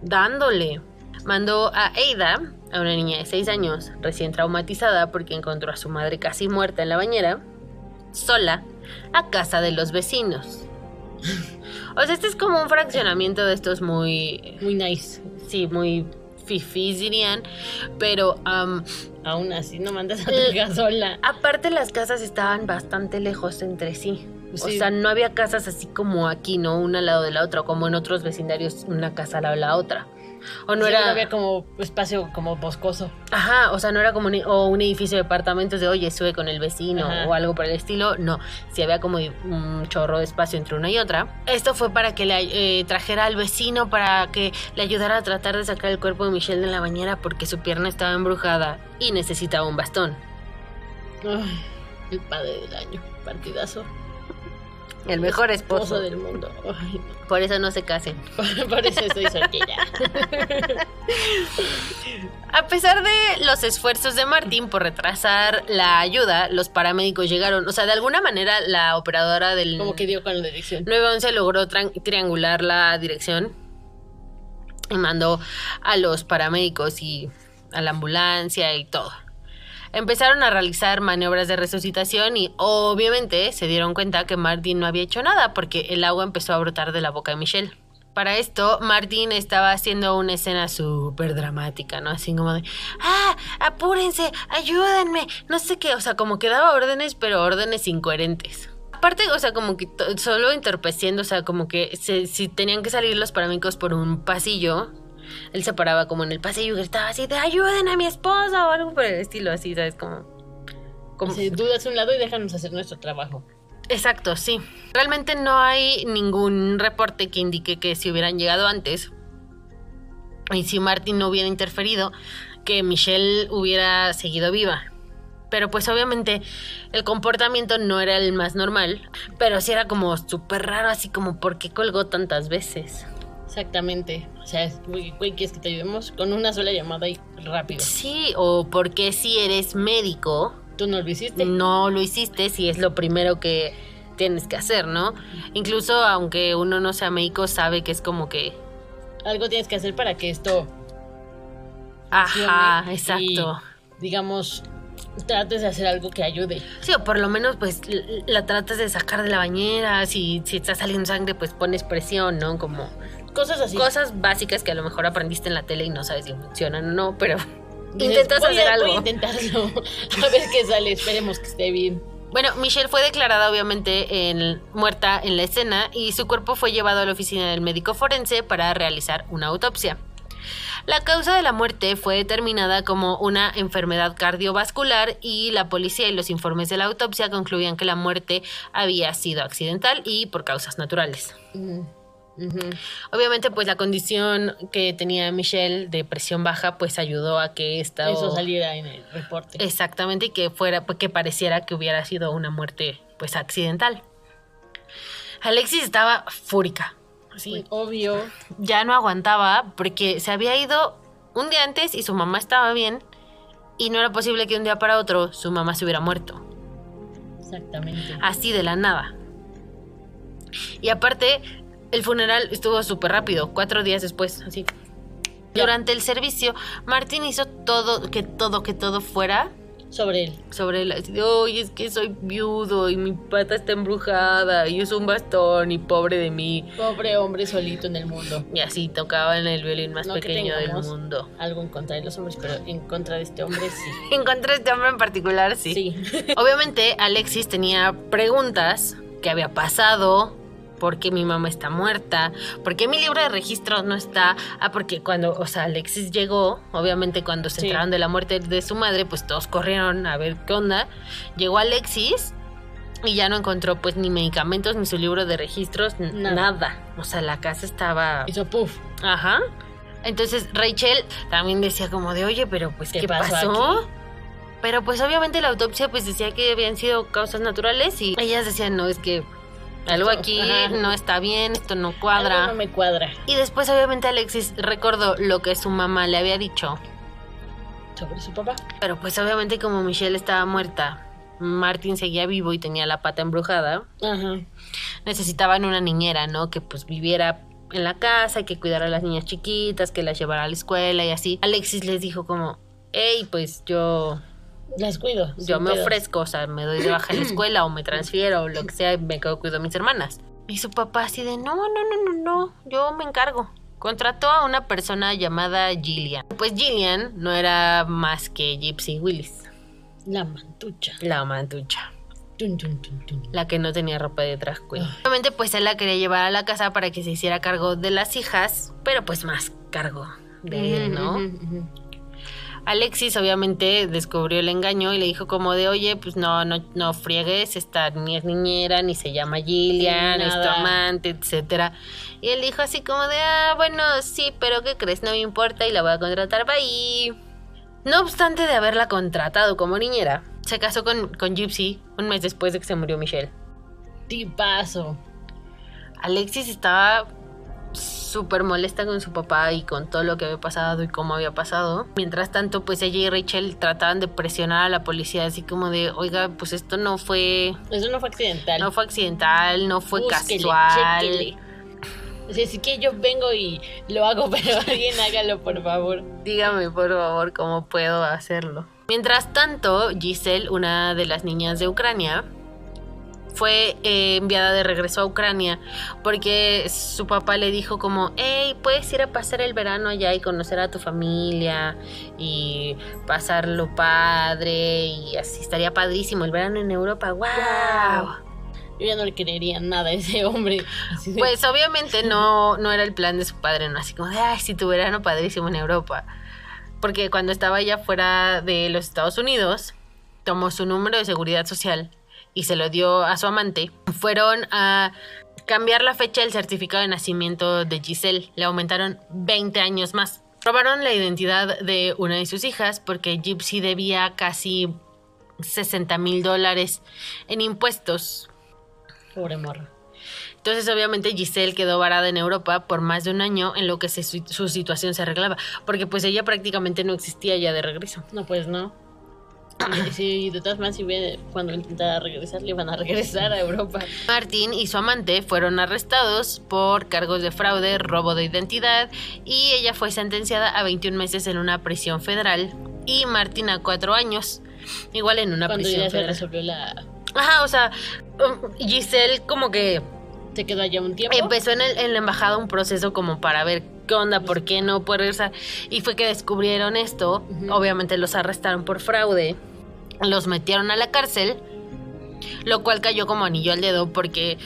dándole. Mandó a Ada, a una niña de 6 años, recién traumatizada porque encontró a su madre casi muerta en la bañera, sola, a casa de los vecinos. O sea, este es como un fraccionamiento de estos muy, Muy nice. sí, muy fifís dirían, pero am, Aún así, no mandas a tu Eh, hija sola. Aparte las casas estaban bastante lejos entre sí. O sea, no había casas así como aquí, ¿no? Una al lado de la otra, o como en otros vecindarios, una casa al lado de la otra. O no Sí, era... había como espacio como boscoso. Ajá, o sea, no era como un, o un edificio de apartamentos de, oye, sube con el vecino Ajá. o algo por el estilo. No, sí había como un chorro de espacio entre una y otra. Esto fue para que le eh, trajera al vecino, para que le ayudara a tratar de sacar el cuerpo de Michelle de la bañera porque su pierna estaba embrujada y necesitaba un bastón. Ay, el padre del año. Partidazo. El mejor esposo. del mundo. Ay, Por eso no se casen. Por eso estoy soltera. A pesar de los esfuerzos de Martín por retrasar la ayuda, los paramédicos llegaron. O sea, de alguna manera la operadora del Como que dio con la dirección. 911 logró triangular la dirección y mandó a los paramédicos y a la ambulancia y todo. Empezaron a realizar maniobras de resucitación y obviamente se dieron cuenta que Martin no había hecho nada porque el agua empezó a brotar de la boca de Michelle. Para esto, Martin estaba haciendo una escena súper dramática, ¿no? Así como de, ah, apúrense, ayúdenme, no sé qué, o sea, como que daba órdenes, pero órdenes incoherentes. Aparte, o sea, como que solo entorpeciendo, o sea, como que si tenían que salir los paramédicos por un pasillo, él se paraba como en el pasillo y gritaba así de ayuden a mi esposa o algo por el estilo, así, ¿sabes? Como... como Así, dudas un lado y déjanos hacer nuestro trabajo. Exacto, sí. Realmente no hay ningún reporte que indique que si hubieran llegado antes y si Martin no hubiera interferido, que Michelle hubiera seguido viva. Pero pues obviamente el comportamiento no era el más normal, pero sí era como súper raro, así como ¿por qué colgó tantas veces? Exactamente. O sea, es, güey, ¿quieres que te ayudemos? Con una sola llamada y rápido. Sí, o por qué si eres médico ¿Tú no lo hiciste? no lo hiciste si es lo primero que tienes que hacer, ¿no? Incluso aunque uno no sea médico, sabe que es como que Algo tienes que hacer para que esto Ajá, exacto. y, digamos, trates de hacer algo que ayude. Sí, o por lo menos pues la tratas de sacar de la bañera, si, si está saliendo sangre pues pones presión, ¿no? Como Cosas así. cosas básicas que a lo mejor aprendiste en la tele y no sabes si funcionan o no, pero Dices, intentas "Voy a- hacer algo. Voy a intentarlo. a ver qué sale. Esperemos que esté bien. Bueno, Michelle fue declarada obviamente en- muerta en la escena y su cuerpo fue llevado a la oficina del médico forense para realizar una autopsia. La causa de la muerte fue determinada como una enfermedad cardiovascular y la policía y los informes de la autopsia concluían que la muerte había sido accidental y por causas naturales. Mm, Obviamente, pues la condición que tenía Michelle de presión baja, pues ayudó a que esta Eso saliera en el reporte. Exactamente, y que fuera, pues, que pareciera que hubiera sido una muerte, pues, accidental. Alexis estaba fúrica. Sí, obvio. ya no aguantaba porque se había ido un día antes y su mamá estaba bien y no era posible que un día para otro su mamá se hubiera muerto. Exactamente. Así de la nada. Y aparte, el funeral estuvo súper rápido, cuatro días después, así. Ya. Durante el servicio, Martín hizo todo, que todo, que todo fuera Sobre él. sobre él. Así de, oye, es que soy viudo y mi pata está embrujada y uso un bastón y pobre de mí. Pobre hombre solito en el mundo. Y así tocaba en el violín más No que pequeño del mundo. Algo en contra de los hombres, pero en contra de este hombre sí. Encontré este hombre en particular, sí. Sí. Obviamente, Alexis tenía preguntas. ¿Qué había pasado? ¿Por qué mi mamá está muerta? ¿Por qué mi libro de registro no está? Ah, porque cuando, o sea, Alexis llegó, obviamente cuando se Sí. enteraron de la muerte de su madre, pues todos corrieron a ver qué onda. Llegó Alexis y ya no encontró pues ni medicamentos ni su libro de registros, Nada. nada. O sea, la casa estaba... Hizo puff. Ajá. Entonces Rachel también decía como de, oye, pero pues, ¿qué, ¿Qué pasó pasó? aquí? Pero pues obviamente la autopsia pues decía que habían sido causas naturales y ellas decían, no, es que algo aquí Ajá. no está bien, esto no cuadra. Algo no me cuadra. Y después obviamente Alexis recordó lo que su mamá le había dicho, Sobre su papá. pero pues obviamente como Michelle estaba muerta, Martin seguía vivo y tenía la pata embrujada, Ajá. necesitaban una niñera, ¿no? Que pues viviera en la casa, que cuidara a las niñas chiquitas, que las llevara a la escuela y así. Alexis les dijo como, hey, pues yo, Las cuido. yo me pedos. ofrezco, o sea, me doy de baja en la escuela o me transfiero o lo que sea, y me quedo cuido a mis hermanas. Y su papá así de, no, no, no, no, no, yo me encargo. Contrató a una persona llamada Gillian. Pues Gillian no era más que Gypsy Willis, La mantucha. la mantucha. Tun, tun, tun. La que no tenía ropa de drag queen. Ah. Obviamente, pues él la quería llevar a la casa para que se hiciera cargo de las hijas, pero pues más cargo de él, ¿no? Ujú, ujú. Alexis obviamente descubrió el engaño y le dijo como de, oye, pues no, no, no friegues, esta ni es niñera, ni se llama Gillian, es tu amante, etcétera. Y él dijo así como de, ah, bueno, sí, pero ¿qué crees? No me importa y la voy a contratar para ahí. No obstante de haberla contratado como niñera, se casó con, con Gypsy un mes después de que se murió Michelle. Tipazo. Alexis estaba súper molesta con su papá y con todo lo que había pasado y cómo había pasado. Mientras tanto, pues ella y Rachel trataban de presionar a la policía, así como de, oiga, pues esto no fue... Eso no fue accidental. No fue accidental, no fue Búsquele, casual. chéquele. O sea, que yo vengo y lo hago, pero alguien hágalo, por favor. Dígame, por favor, cómo puedo hacerlo. Mientras tanto, Giselle, una de las niñas de Ucrania, fue eh, enviada de regreso a Ucrania porque su papá le dijo como, hey, puedes ir a pasar el verano allá y conocer a tu familia y pasarlo padre y así estaría padrísimo el verano en Europa, wow. Yo ya no le creería nada a ese hombre. De- Pues obviamente no, no era el plan de su padre, ¿no? Así como de, ay, si tu verano padrísimo en Europa. Porque cuando estaba ya fuera de los Estados Unidos, tomó su número de seguridad social y se lo dio a su amante. Fueron a cambiar la fecha del certificado de nacimiento de Giselle. Le aumentaron 20 años más. Robaron la identidad de una de sus hijas porque Gypsy debía casi 60 mil dólares en impuestos Pobre morro. entonces, obviamente, Giselle quedó varada en Europa por más de un año en lo que se- su situación se arreglaba, porque pues ella prácticamente no existía ya de regreso. No, pues no. Si de todas maneras, cuando intentara regresar, le iban a regresar a Europa. Martín y su amante fueron arrestados por cargos de fraude, robo de identidad y ella fue sentenciada a 21 meses en una prisión federal y Martín a 4 años, igual en una Cuando prisión ya se federal. resolvió la. Ajá, o sea, um, Giselle como que Se quedó allá un tiempo. Empezó en, el- en la embajada un proceso como para ver qué onda, por qué no puede regresar. Y fue que descubrieron esto. Obviamente los arrestaron por fraude. Los metieron a la cárcel. Lo cual cayó como anillo al dedo porque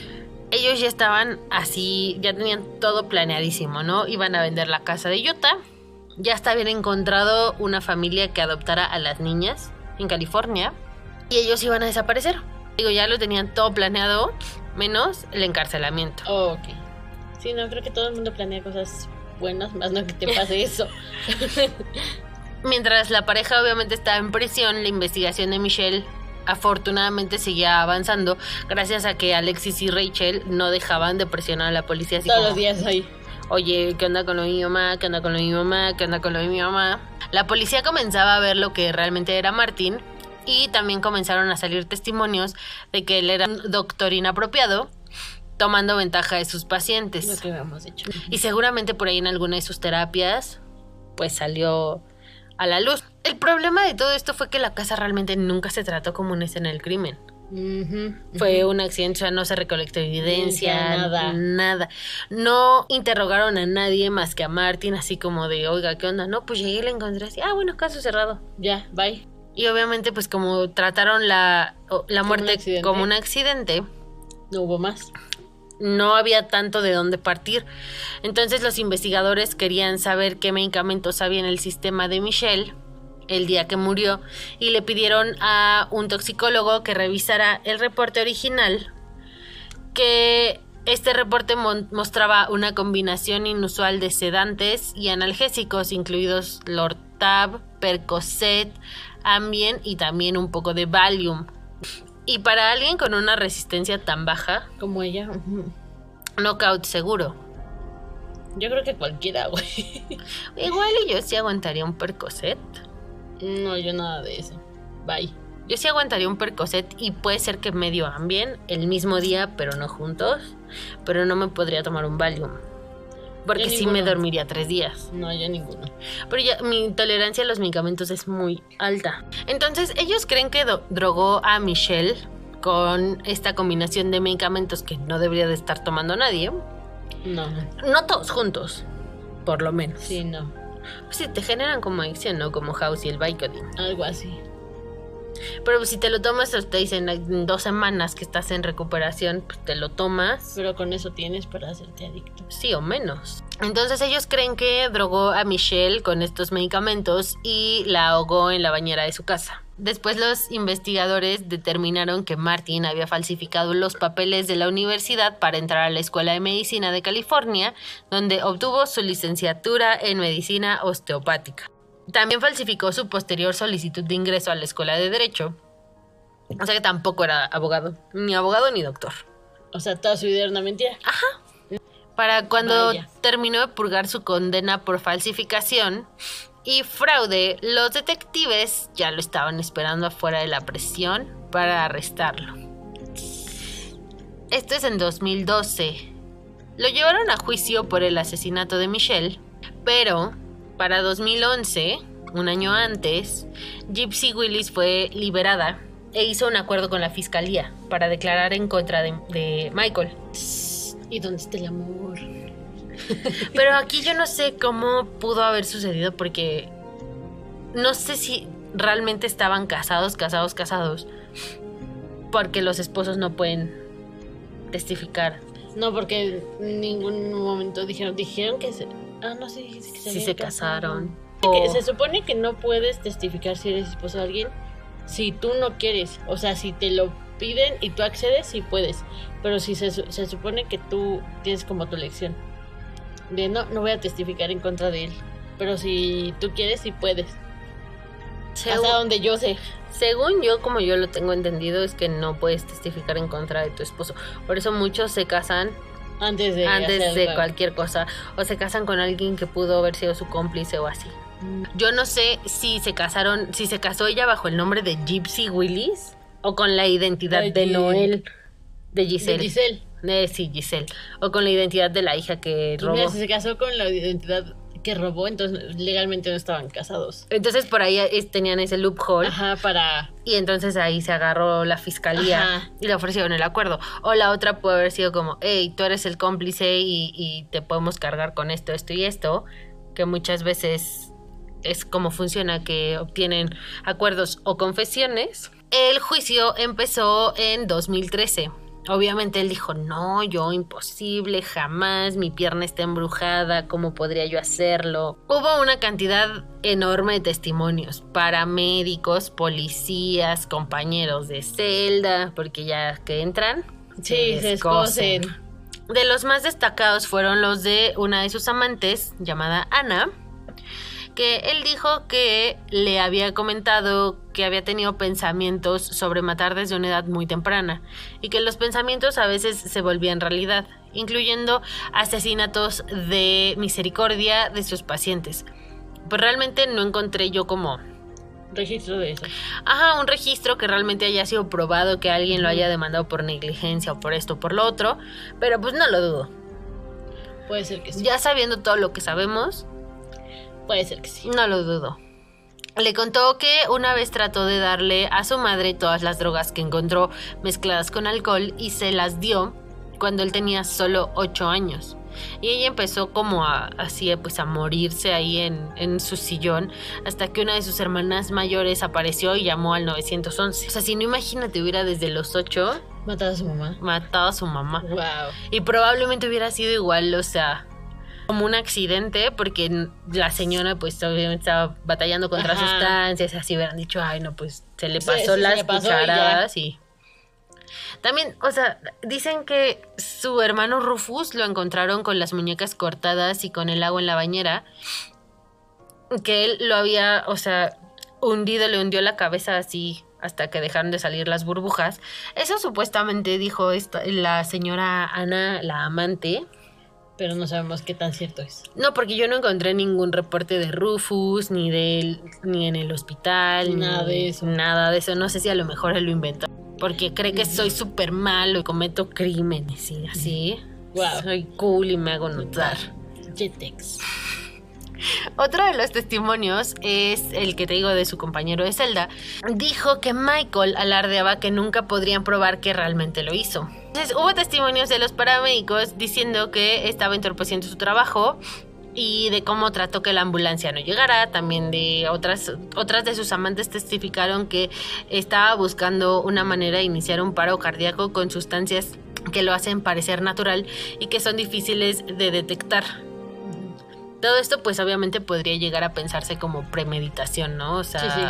ellos ya estaban así, ya tenían todo planeadísimo, ¿no? Iban a vender la casa de Utah. Ya hasta habían encontrado una familia que adoptara a las niñas en California. Y ellos iban a desaparecer. Digo, ya lo tenían todo planeado, menos el encarcelamiento. Oh, ok. Sí, no, creo que todo el mundo planea cosas buenas, más no que te pase eso. Mientras la pareja obviamente estaba en prisión, la investigación de Michelle afortunadamente seguía avanzando gracias a que Alexis y Rachel no dejaban de presionar a la policía así Todos como, los días ahí. oye, ¿qué onda con lo de mi mamá? ¿Qué onda con lo de mi mamá? ¿Qué onda con lo de mi mamá? La policía comenzaba a ver lo que realmente era Martín y también comenzaron a salir testimonios de que él era un doctor inapropiado tomando ventaja de sus pacientes. Lo que habíamos hecho. Y seguramente por ahí en alguna de sus terapias, pues salió a la luz. El problema de todo esto fue que la casa realmente nunca se trató como una escena del crimen. Fue un accidente, o sea, no se recolectó evidencia, nada. nada. No interrogaron a nadie más que a Martin, así como de, oiga, ¿qué onda? No, pues llegué y la encontré así, ah, bueno, caso cerrado. Ya, bye. Y obviamente, pues como trataron la, la Como un muerte accidente. como un accidente, No hubo más. No había tanto de dónde partir. Entonces los investigadores querían saber qué medicamentos había en el sistema de Michelle el día que murió y le pidieron a un toxicólogo que revisara el reporte original que este reporte mostraba una combinación inusual de sedantes y analgésicos incluidos Lortab, Percocet, Ambien y también un poco de Valium. Y para alguien con una resistencia tan baja, Como ella. Knockout seguro. Yo creo que cualquiera, güey. Igual y yo sí aguantaría un Percocet. No, yo nada de eso. Bye. Yo sí aguantaría un Percocet y puede ser que medio ambien el mismo día, pero no juntos. Pero no me podría tomar un Valium. Porque Yo sí ninguno. me dormiría tres días. No, yo ninguno. Pero ya mi tolerancia a los medicamentos es muy alta. Entonces ellos creen que drogó a Michelle con esta combinación de medicamentos que no debería de estar tomando nadie. No. No todos juntos, por lo menos. Sí, no. Pues sí, te generan como adicción, ¿no? Como House y el Vicodin. Algo así. Pero pues, si te lo tomas, te dicen en dos semanas que estás en recuperación, pues te lo tomas. Pero con eso tienes para hacerte adicto. Sí o menos. Entonces ellos creen que drogó a Michelle con estos medicamentos y la ahogó en la bañera de su casa. Después los investigadores determinaron que Martin había falsificado los papeles de la universidad para entrar a la Escuela de Medicina de California, donde obtuvo su licenciatura en medicina osteopática. También falsificó su posterior solicitud de ingreso a la Escuela de Derecho. O sea que tampoco era abogado, ni abogado ni doctor. O sea, toda su vida era una mentira. Para cuando Vaya. terminó de purgar su condena por falsificación y fraude, los detectives ya lo estaban esperando afuera de la prisión para arrestarlo. Esto es en 2012. Lo llevaron a juicio por el asesinato de Michelle, pero para 2011, un año antes, Gypsy Willis fue liberada e hizo un acuerdo con la fiscalía para declarar en contra de, de Michael. ¿Y dónde está el amor? Pero aquí yo no sé cómo pudo haber sucedido porque no sé si realmente estaban casados, casados, casados. Porque los esposos no pueden testificar No, porque en ningún momento dijeron, dijeron que se... Ah, no, sí, sí, se, si se casaron. O- Se supone que no puedes testificar si eres esposo de alguien si tú no quieres. O sea, si te lo piden y tú accedes, sí puedes. Pero si se, se supone que tú tienes como tu elección. De no, no voy a testificar en contra de él. Pero si tú quieres, sí puedes. Según- Hasta donde yo sé. Según yo, como yo lo tengo entendido, es que no puedes testificar en contra de tu esposo. Por eso muchos se casan Antes de. antes de cualquier cosa. O se casan con alguien que pudo haber sido su cómplice o así. Mm. Yo no sé si se casaron, si se casó ella bajo el nombre de Gypsy Willis o con la identidad Ay, de Noel de De Giselle. Giselle. Eh, sí, Giselle. O con la identidad de la hija que Pues mira, robó. si se casó con la identidad que robó, entonces legalmente no estaban casados. Entonces por ahí es- tenían ese loophole Ajá, para. y entonces ahí se agarró la fiscalía Ajá. y le ofrecieron el acuerdo. O la otra puede haber sido como, hey, tú eres el cómplice y, y te podemos cargar con esto, esto y esto, que muchas veces es como funciona, que obtienen acuerdos o confesiones. El juicio empezó en 2013. Obviamente él dijo, no, yo imposible, jamás, mi pierna está embrujada, ¿cómo podría yo hacerlo? Hubo una cantidad enorme de testimonios, paramédicos, policías, compañeros de celda, porque ya que entran, Sí, se escocen. de los más destacados fueron los de una de sus amantes, llamada Ana, que él dijo que le había comentado que había tenido pensamientos sobre matar desde una edad muy temprana y que los pensamientos a veces se volvían realidad, incluyendo asesinatos de misericordia de sus pacientes. Pues realmente no encontré yo como Registro de eso. Ajá, un registro que realmente haya sido probado que alguien lo haya demandado por negligencia o por esto o por lo otro, pero pues no lo dudo. Puede ser que sí. Ya sabiendo todo lo que sabemos, Puede ser que sí. no lo dudo. Le contó que una vez trató de darle a su madre todas las drogas que encontró mezcladas con alcohol y se las dio cuando él tenía solo 8 años. Y ella empezó como a, así pues a morirse ahí en, en su sillón hasta que una de sus hermanas mayores apareció y llamó al 911. O sea, si no imagínate, hubiera desde los 8 Matar a su mamá. matado a su mamá. Wow. Y probablemente hubiera sido igual, o sea, como un accidente, porque la señora pues obviamente estaba batallando contra Ajá. sustancias, así hubieran dicho, ay no, pues se le pasó sí, las le pasó y cucharadas y... También, o sea, dicen que su hermano Rufus lo encontraron con las muñecas cortadas y con el agua en la bañera, que él lo había, o sea, hundido, le hundió la cabeza así hasta que dejaron de salir las burbujas. Eso supuestamente dijo esta, la señora Ana, la amante. Pero no sabemos qué tan cierto es. No, porque yo no encontré ningún reporte de Rufus, ni de él, ni en el hospital, Nada ni de eso. Nada de eso. No sé si a lo mejor él lo inventó. Porque cree que soy súper malo y cometo crímenes y así. Wow. Soy cool y me hago notar. Jetex. Otro de los testimonios es el que te digo de su compañero de celda. Dijo que Michael alardeaba que nunca podrían probar que realmente lo hizo. Entonces hubo testimonios de los paramédicos diciendo que estaba entorpeciendo su trabajo y de cómo trató que la ambulancia no llegara. También de otras, otras de sus amantes testificaron que estaba buscando una manera de iniciar un paro cardíaco con sustancias que lo hacen parecer natural y que son difíciles de detectar. Todo esto pues obviamente podría llegar a pensarse como premeditación, ¿no? O sea, Sí, sí.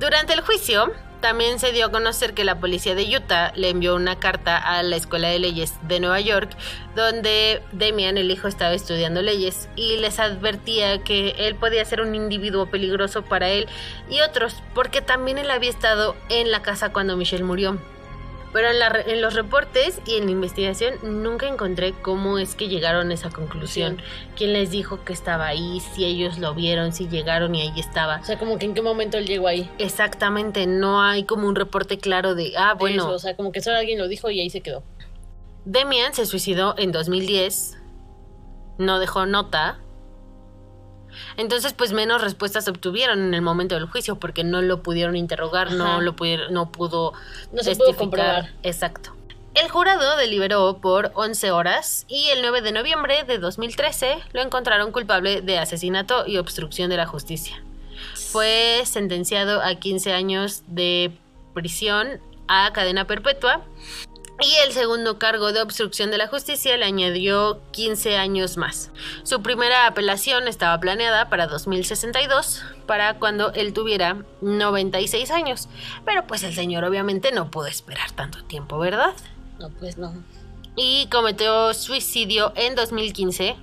durante el juicio también se dio a conocer que la policía de Utah le envió una carta a la Escuela de Leyes de Nueva York donde Demian, el hijo, estaba estudiando leyes y les advertía que él podía ser un individuo peligroso para él y otros porque también él había estado en la casa cuando Michelle murió. Pero en, la en los reportes y en la investigación nunca encontré cómo es que llegaron a esa conclusión. ¿Quién les dijo que estaba ahí? Si ellos lo vieron, si llegaron y ahí estaba. O sea, como que en qué momento él llegó ahí. Exactamente, no hay como un reporte claro de, ah, bueno, Eso, o sea, como que solo alguien lo dijo y ahí se quedó. Demian se suicidó en 2010, no dejó nota. Entonces, pues menos respuestas obtuvieron en el momento del juicio porque no lo pudieron interrogar, no lo pudieron, no pudo No se pudo testificar. comprobar. Exacto. El jurado deliberó por 11 horas y el 9 de noviembre de 2013 lo encontraron culpable de asesinato y obstrucción de la justicia. Fue sentenciado a 15 años de prisión a cadena perpetua y el segundo cargo de obstrucción de la justicia le añadió 15 años más. Su primera apelación estaba planeada para 2062, para cuando él tuviera 96 años. Pero pues el señor obviamente no pudo esperar tanto tiempo, ¿verdad? No, pues no. Y cometió suicidio en 2015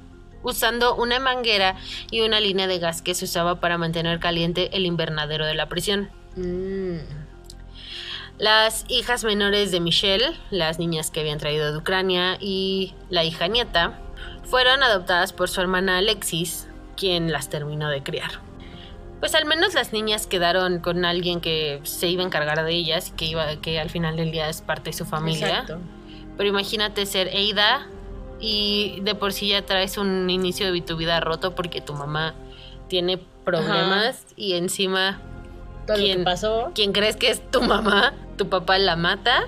usando una manguera y una línea de gas que se usaba para mantener caliente el invernadero de la prisión. Mm. Las hijas menores de Michelle, las niñas que habían traído de Ucrania, y la hija nieta, fueron adoptadas por su hermana Alexis, quien las terminó de criar. Pues al menos las niñas quedaron con alguien que se iba a encargar de ellas, que iba, que al final del día es parte de su familia. Exacto. Pero imagínate ser Eida y de por sí ya traes un inicio de tu vida roto porque tu mamá tiene problemas y encima Todo lo ¿Quién? que pasó. quien crees que es tu mamá, tu papá la mata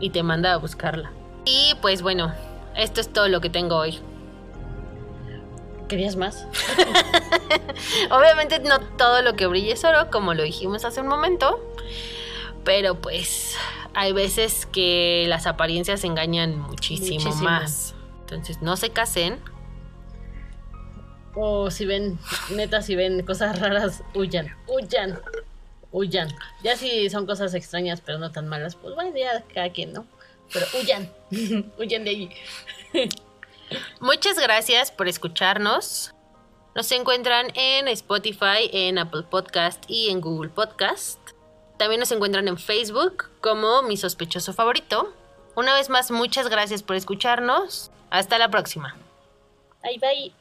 y te manda a buscarla. Y pues bueno, esto es todo lo que tengo hoy. ¿Querías más? Obviamente no todo lo que brille es oro, como lo dijimos hace un momento, pero pues hay veces que las apariencias engañan muchísimo, Muchísimo. más. Entonces no se casen. O si ven, neta, si ven cosas raras, huyan, huyan, huyan. Ya si son cosas extrañas, pero no tan malas, pues bueno, ya cada quien, ¿no? Pero huyan, huyan de ahí. Muchas gracias por escucharnos. Nos encuentran en Spotify, en Apple Podcast y en Google Podcast. También nos encuentran en Facebook como mi sospechoso favorito. Una vez más, muchas gracias por escucharnos. Hasta la próxima. Bye, bye.